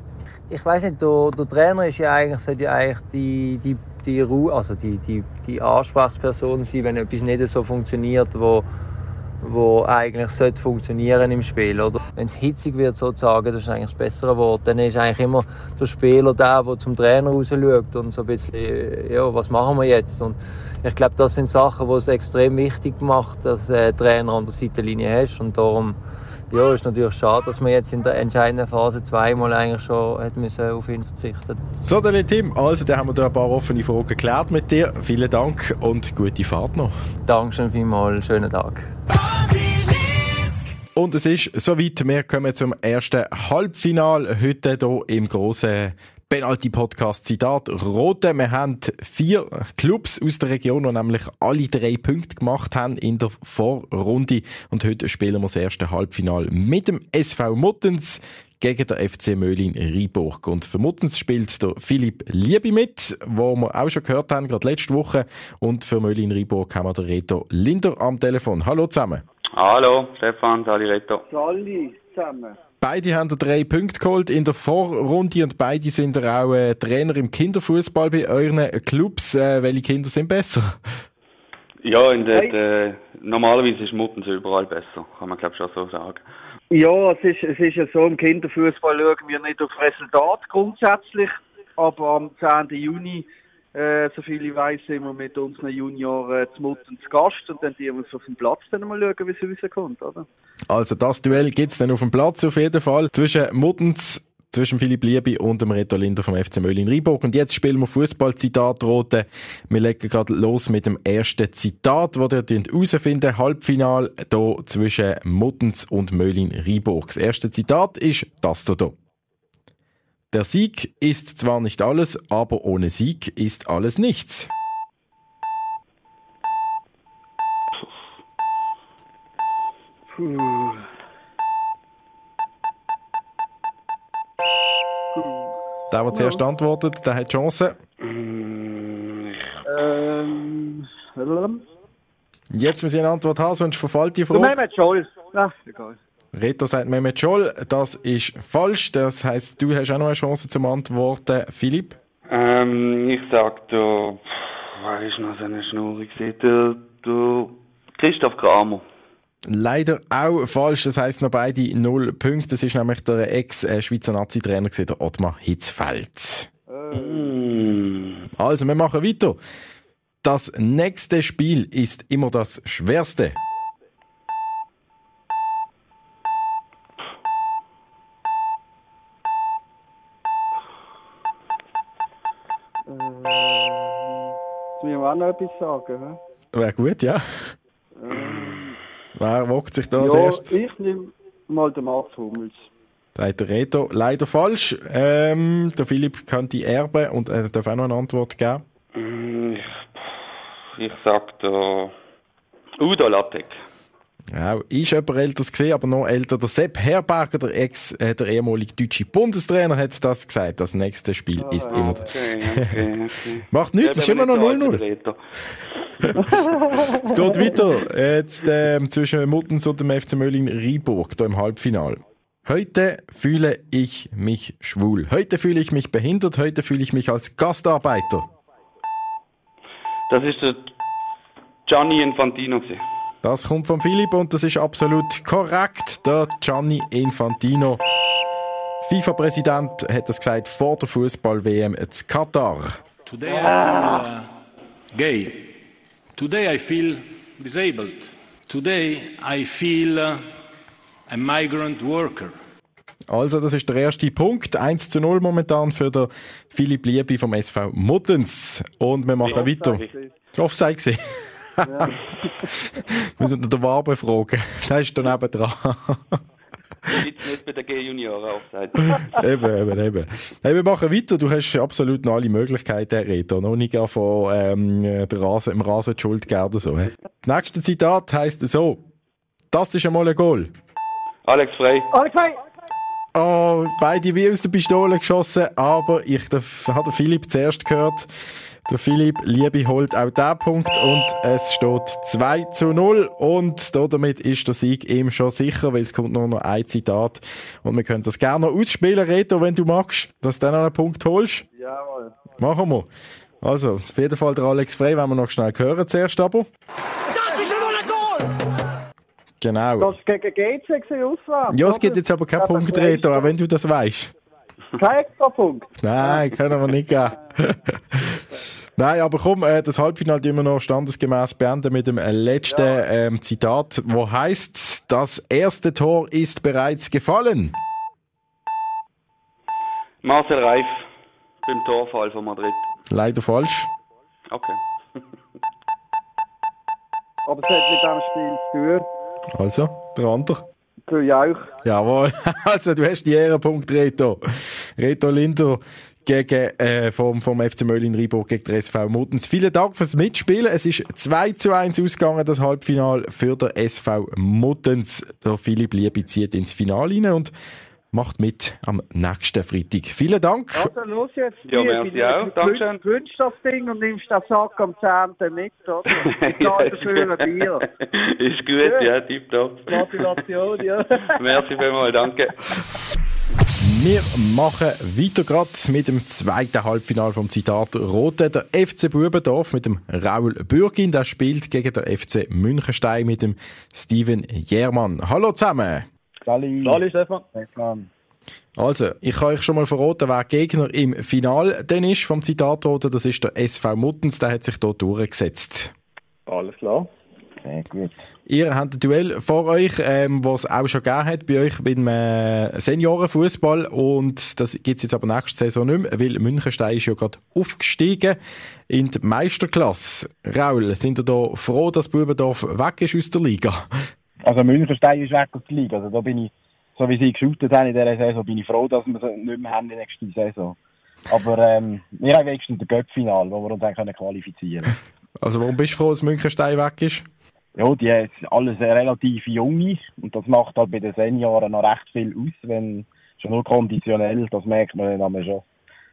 Speaker 9: Ich weiß nicht, der, der Trainer ist ja eigentlich, sollte ja eigentlich die, die, die Ruhe, also die, die, die Ansprechperson sein, wenn etwas nicht so funktioniert, wo wo eigentlich sollte funktionieren im Spiel. Oder? Wenn es hitzig wird, sozusagen, das ist eigentlich das bessere Wort, dann ist eigentlich immer der Spieler der, der zum Trainer raus schaut und so ein bisschen, ja, was machen wir jetzt? Und ich glaube, das sind Sachen, die es extrem wichtig macht, dass du einen Trainer an der Seitenlinie hast und darum ja, ist natürlich schade, dass man jetzt in der entscheidenden Phase zweimal eigentlich schon hat müssen auf ihn verzichten
Speaker 2: So, dann Tim, also da haben wir da ein paar offene Fragen geklärt mit dir. Vielen Dank und gute Fahrt noch.
Speaker 9: Dankeschön vielmals, schönen Tag.
Speaker 2: Und es ist soweit, wir kommen zum ersten Halbfinal. Heute hier im grossen Penalty-Podcast Zitat Rote. Wir haben vier Clubs aus der Region, die nämlich alle drei Punkte gemacht haben in der Vorrunde. Und heute spielen wir das erste Halbfinal mit dem SV Muttens gegen den FC Möhlin Rheinburg. Und für Muttens spielt der Philipp Liebe mit, wo wir auch schon gehört haben, gerade letzte Woche. Und für Möhlin Rheinburg haben wir den Reto Linder am Telefon. Hallo zusammen.
Speaker 10: Hallo, Stefan, Sali Reto.
Speaker 11: Sali zusammen.
Speaker 2: Beide haben drei Punkte geholt in der Vorrunde und beide sind auch äh, Trainer im Kinderfußball bei euren Clubs. Äh, welche Kinder sind besser?
Speaker 10: Ja, in der, der, normalerweise ist Muttens überall besser, kann man glaube ich schon so sagen.
Speaker 11: Ja, es ist, es ist ja so, im Kinderfußball schauen wir nicht auf Resultat grundsätzlich, aber am 10. Juni äh, soviel ich weiß, sind wir mit unseren Junioren zu Mutten zu Gast und dann die wir auf dem Platz dann mal schauen, wie es rauskommt, oder?
Speaker 2: Also das Duell gibt es dann auf dem Platz auf jeden Fall zwischen Muttens zwischen Philipp Liebe und dem Reto Linder vom FC Möllin Rheinburg. Und jetzt spielen wir Fußball-Zitat rote. Wir legen gerade los mit dem ersten Zitat, das ihr herausfinden Halbfinal hier zwischen Muttens und Möllin Rheinburg. Das erste Zitat ist das hier. Der Sieg ist zwar nicht alles, aber ohne Sieg ist alles nichts.
Speaker 11: Puh.
Speaker 2: Der, der zuerst antwortet, der hat Chance.
Speaker 11: Ähm,
Speaker 2: Jetzt muss ich eine Antwort haben, sonst verfällt die
Speaker 11: du
Speaker 2: Frage.
Speaker 11: Mehmet Scholl. Ach, egal.
Speaker 2: Reto sagt Mehmet Scholl, das ist falsch. Das heisst, du hast auch noch eine Chance zum Antworten. Philipp?
Speaker 10: Ähm, ich sag pff, wer ist noch so eine Schnur gewesen? Der, der Christoph Kramer.
Speaker 2: Leider auch falsch. Das heisst noch beide null Punkte. Das ist nämlich der Ex-Schweizer Nazi-Trainer, gewesen, der Ottmar Hitzfeld. Also, wir machen weiter. Das nächste Spiel ist immer das schwerste.
Speaker 11: Noch etwas sagen. hä?
Speaker 2: Wäre gut, ja. Wer wagt sich da als
Speaker 11: ja,
Speaker 2: erstes?
Speaker 11: ich nehme mal den Mats Hummels.
Speaker 2: Sagt der Reto leider falsch. Ähm, der Philipp kann die erben und er darf auch noch eine Antwort geben.
Speaker 10: Mm, Ich, ich sag da, Udo Lattek.
Speaker 2: Ja, ist jemand älteres gesehen, aber noch älter. Der Sepp Herberger, der Ex, äh, der ehemalige deutsche Bundestrainer, hat das gesagt. Das nächste Spiel ist immer.
Speaker 10: Okay, okay, okay.
Speaker 2: Macht nichts, es ist immer noch
Speaker 10: man nicht
Speaker 2: 0-0.
Speaker 10: so alt ist, Reto.
Speaker 2: Es geht weiter. Jetzt ähm, zwischen Muttens und dem FC Möllin Rieburg, hier im Halbfinal. Heute fühle ich mich schwul. Heute fühle ich mich behindert. Heute fühle ich mich als Gastarbeiter.
Speaker 10: Das ist der Gianni Infantino gewesen.
Speaker 2: Das kommt von Philipp und das ist absolut korrekt. Der Gianni Infantino. FIFA-Präsident hat das gesagt vor der Fußball-WM in Katar.
Speaker 12: Today I feel uh, gay. Today I feel disabled. Today I feel uh, a migrant worker.
Speaker 2: Also, das ist der erste Punkt. 1 zu 0 momentan für den Philipp Liebe vom SV Muttens. Und wir machen weiter. Offside gesehen. Wir müssen den Wabe fragen. Der ist daneben dran.
Speaker 10: Jetzt nicht bei den G-Junioren aufseit.
Speaker 2: eben, eben, eben. Hey, wir machen weiter. Du hast absolut noch alle Möglichkeiten, Reto. Noch nicht von ähm, der Rasen, im Rasen die Schuld geben oder so. He? Das nächste Zitat heisst so. Das ist einmal ein Goal.
Speaker 10: Alex Frey.
Speaker 11: Alex Frey!
Speaker 2: Oh, beide wie aus der Pistole geschossen, aber ich habe Philipp zuerst gehört. Der Philipp Liebe holt auch den Punkt und es steht 2 zu 0 und damit ist der Sieg ihm schon sicher, weil es kommt nur noch ein Zitat und wir können das gerne noch ausspielen, Reto, wenn du magst, dass du dann noch einen Punkt holst.
Speaker 11: Jawohl.
Speaker 2: Machen wir. Also, auf jeden Fall der Alex Frey, wenn wir noch schnell hören zuerst aber.
Speaker 11: Das ist einmal ein Goal!
Speaker 2: Genau.
Speaker 11: Das war gegen GC auswärts.
Speaker 2: Ja, es gibt jetzt aber keinen Punkt, Reto, auch wenn du das weißt.
Speaker 11: Kein extra Punkt.
Speaker 2: Nein, können wir nicht geben. Nein, aber komm, äh, das Halbfinale tun wir noch standesgemäß beenden mit dem äh, letzten ähm, Zitat, wo heißt: Das erste Tor ist bereits gefallen.
Speaker 10: Marcel Reif beim Torfall von Madrid.
Speaker 2: Leider falsch.
Speaker 10: Okay.
Speaker 11: Aber es hat mit diesem Spiel zu tun.
Speaker 2: Also, der andere.
Speaker 11: Für euch.
Speaker 2: Jawohl. Also, du hast die Ehrenpunkt, Reto. Reto Linder gegen, äh, vom, vom FC Möllin Rieburg gegen den SV Muttens. Vielen Dank fürs Mitspielen. Es ist 2 zu 1 ausgegangen, das Halbfinale für den SV Muttens. Der Philipp Liebe zieht ins Finale rein und macht mit am nächsten Freitag. Vielen Dank.
Speaker 11: Also, los jetzt.
Speaker 10: Ja, merci auch. Dankeschön.
Speaker 11: Du wünschst das Ding und nimmst den Sack am 10. mit, oder? Ich zahle dafür ein Bier.
Speaker 10: ist gut, ja, tipptopp.
Speaker 11: Gratulation, ja.
Speaker 10: Merci vielmals, danke.
Speaker 2: Wir machen weiter gerade mit dem zweiten Halbfinale vom Zitat Rote. Der FC Bubendorf mit dem Raul Bürgin, der spielt gegen den FC Münchenstein mit dem Steven Jermann. Hallo zusammen.
Speaker 6: Sali.
Speaker 11: Sali, Stefan.
Speaker 6: Stefan.
Speaker 2: Also, ich kann euch schon mal verraten, wer Gegner im Final denn ist vom Zitat Rote. Das ist der SV Muttens, der hat sich hier durchgesetzt.
Speaker 6: Alles klar. Sehr gut.
Speaker 2: Ihr habt ein Duell vor euch, ähm, was es auch schon gegeben hat bei euch beim äh, Seniorenfußball und das gibt es jetzt aber nächste Saison nicht mehr, weil Münchenstein ist ja gerade aufgestiegen in die Meisterklasse. Raul, sind ihr da froh, dass Bubendorf weg ist aus der Liga?
Speaker 6: Also Münchenstein ist weg aus der Liga. Also da bin ich so wie sie geshootet haben in dieser Saison, bin ich froh, dass wir sie nicht mehr haben in der nächsten Saison. Aber ähm, wir haben wenigstens ein Göppfinal, wo wir uns dann qualifizieren können.
Speaker 2: Also warum bist du froh, dass Münchenstein weg ist?
Speaker 6: Ja, die sind alles relativ junge und das macht halt bei den Senioren noch recht viel aus, wenn schon nur konditionell, das merkt man dann schon.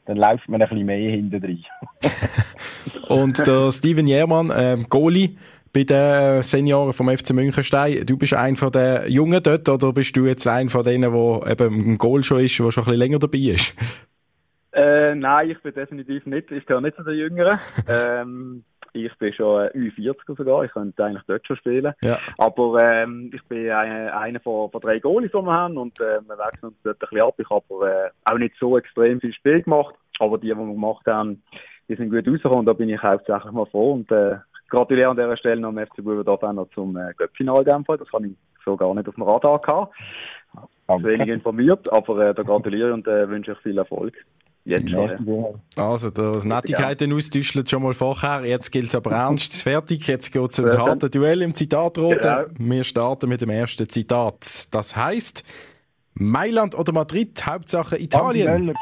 Speaker 6: Dann läuft man ein bisschen mehr hinten drin.
Speaker 2: Und der Steven Jermann, ähm, Goalie bei den Senioren vom FC Münchenstein, du bist einer von den Jungen dort oder bist du jetzt einer von denen, der eben im Goal schon ist, der schon ein bisschen länger dabei ist?
Speaker 13: Äh, nein, ich bin definitiv nicht. Ich gehöre nicht zu den Jüngeren. ähm, ich bin schon äh, 40 sogar. Ich könnte eigentlich dort schon spielen.
Speaker 2: Ja.
Speaker 13: Aber ähm, ich bin eine, einer von, von drei Goalies, die wir haben. Und äh, wir wechseln uns dort ein bisschen ab. Ich habe aber äh, auch nicht so extrem viel Spiel gemacht. Aber die, die wir gemacht haben, die sind gut rausgekommen. Da bin ich hauptsächlich mal froh. Und äh, gratuliere an dieser Stelle noch am FC Bubendorf auch noch zum äh, Göppfinal in Das habe ich so gar nicht auf dem Radar gehabt. Wenig informiert, aber äh, da gratuliere ich und äh, wünsche euch viel Erfolg. Jetzt schon. Ja.
Speaker 2: Also, das Nettigkeiten austauschen schon mal vorher. Jetzt gilt es aber ernst. Fertig. Jetzt geht es ins harte Duell im Zitatroten. Genau. Wir starten mit dem ersten Zitat. Das heißt, Mailand oder Madrid, Hauptsache Italien.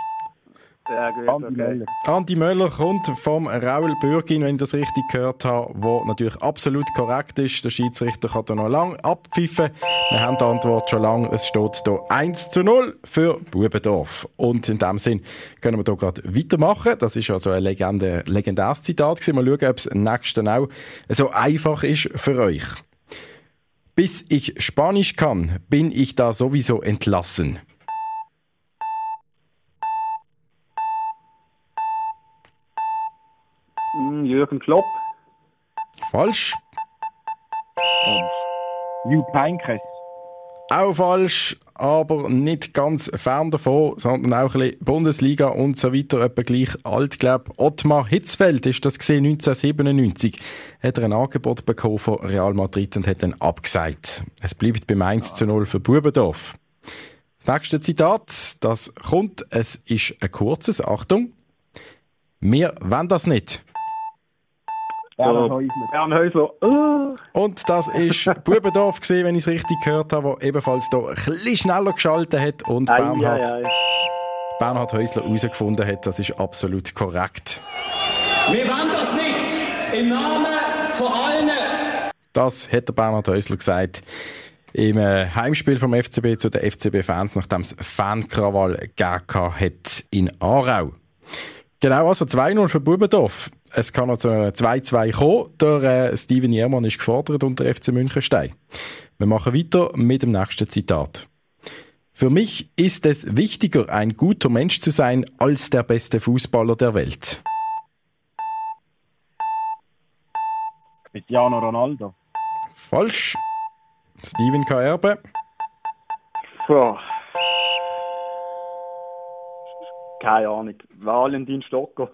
Speaker 13: Ja, gut,
Speaker 2: Andi, Möller. Andi Möller kommt vom Raul Bürgin, wenn ich das richtig gehört habe, wo natürlich absolut korrekt ist. Der Schiedsrichter kann da noch lang abpfiffen. Wir haben die Antwort schon lang. Es steht hier 1 zu 0 für Bubendorf. Und in dem Sinn können wir hier gerade weitermachen. Das ist also ein Legende, legendäres Zitat gewesen. Mal schauen, ob es nächsten auch so einfach ist für euch. Bis ich Spanisch kann, bin ich da sowieso entlassen.
Speaker 13: Jürgen Klopp.
Speaker 2: Falsch.
Speaker 6: Jupp Heynckes.
Speaker 2: Auch falsch, aber nicht ganz fern davon, sondern auch ein bisschen Bundesliga und so weiter, etwa gleich alt, glaube Ottmar Hitzfeld ist das gesehen 1997. Hat er ein Angebot bekommen von Real Madrid und hat dann abgesagt. Es bleibt beim 1 zu 0 für Bubendorf. Das nächste Zitat, das kommt, es ist ein kurzes, Achtung. Wir wollen das nicht.
Speaker 13: Bern Häusler. Uh.
Speaker 2: Und das ist Bubendorf gesehen, wenn ich es richtig gehört habe, der ebenfalls hier ein bisschen schneller geschaltet hat und
Speaker 13: Ei,
Speaker 2: Bernhard,
Speaker 13: ei, ei.
Speaker 2: Bernhard Häusler herausgefunden hat. Das ist absolut korrekt.
Speaker 14: Wir wollen das nicht. Im Namen von allen.
Speaker 2: Das hat der Bernhard Häusler gesagt im äh, Heimspiel vom FCB zu den FCB-Fans, nachdem es Fankrawall gegeben hat in Aarau. Genau, also 2-0 für Bubendorf. Es kann noch zu einem 2-2 kommen. Der äh, Steven Jermann ist gefordert unter FC Münchenstein. Wir machen weiter mit dem nächsten Zitat. Für mich ist es wichtiger, ein guter Mensch zu sein, als der beste Fußballer der Welt.
Speaker 6: Cristiano Ronaldo.
Speaker 2: Falsch. Steven K. Erbe.
Speaker 13: So. Keine Ahnung. Valentin Stocker.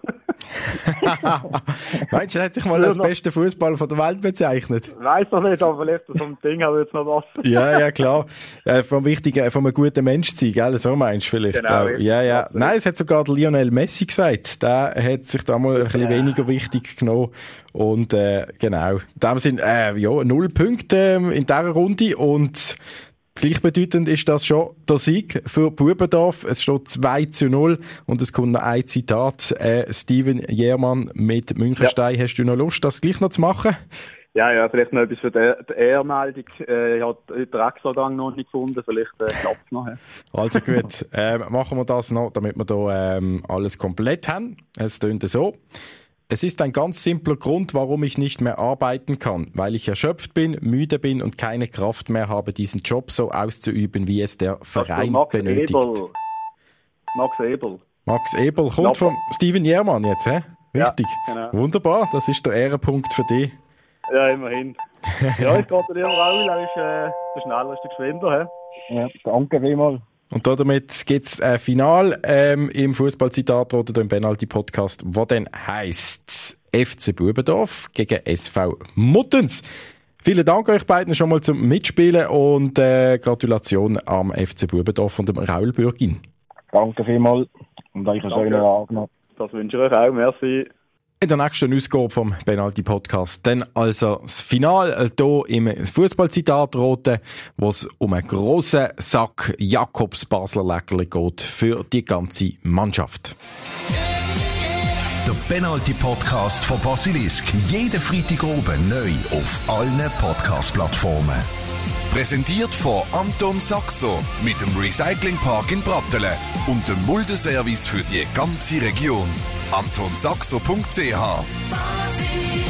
Speaker 2: Meinst du, er hat sich mal als bester Fußballer von der Welt bezeichnet?
Speaker 13: Weiß noch nicht, aber vielleicht so ein Ding aber jetzt noch was.
Speaker 2: Ja, ja, klar. Äh, vom wichtigen, vom einem guten Mensch sein, gell? So meinst du vielleicht
Speaker 13: Genau,
Speaker 2: auch. Ja, ja. Nein, es hat sogar Lionel Messi gesagt. Der hat sich da mal ein bisschen weniger wichtig genommen. Und, äh, genau. In dem sind, äh, ja, null Punkte ähm, in dieser Runde und Gleichbedeutend ist das schon der Sieg für Bubendorf. Es steht 2 zu 0 und es kommt noch ein Zitat. Äh, Steven Jermann mit Münchenstein. Hast du noch Lust, das gleich noch zu machen?
Speaker 13: Ja, ja, vielleicht noch etwas für die, Ehrmeldung. Äh, ich habe den Extragang noch nicht gefunden, vielleicht äh, klappt es noch. Ja.
Speaker 2: Also gut, ähm, machen wir das noch, damit wir da ähm, alles komplett haben. Es tönt so. Es ist ein ganz simpler Grund, warum ich nicht mehr arbeiten kann, weil ich erschöpft bin, müde bin und keine Kraft mehr habe, diesen Job so auszuüben, wie es der Verein
Speaker 13: Max
Speaker 2: benötigt.
Speaker 13: Ebel. Max Ebel.
Speaker 2: Max Ebel kommt von Steven Jermann jetzt, hä? Richtig.
Speaker 13: Ja, genau.
Speaker 2: Wunderbar, das ist der Ehrenpunkt für dich.
Speaker 13: Ja, immerhin. ja, ich gratuliere Raul, er ist äh, der schnellste Geschwinder. He?
Speaker 6: Ja, danke vielmals.
Speaker 2: Und damit gibt's ein Final ähm, im Fußballzitat oder im Penalty-Podcast, wo dann heisst FC Bubendorf gegen SV Muttens. Vielen Dank euch beiden schon mal zum Mitspielen und äh, Gratulation am FC Bubendorf und dem Raul Bürgin.
Speaker 6: Danke vielmals und euch einen schönen Abend noch.
Speaker 13: Das wünsche ich euch auch. Merci.
Speaker 2: In der nächsten Ausgabe vom Penalty Podcast dann also das Finale hier im Fußballzitat wo es um einen grossen Sack Jakobs Basler Leckerli geht für die ganze Mannschaft.
Speaker 3: Der Penalty Podcast von Basilisk. Jeden Freitag oben neu auf allen Podcast-Plattformen. Präsentiert von Anton Saxo mit dem Recyclingpark in Brattelen und dem Muldeservice für die ganze Region. AntonSaxo.ch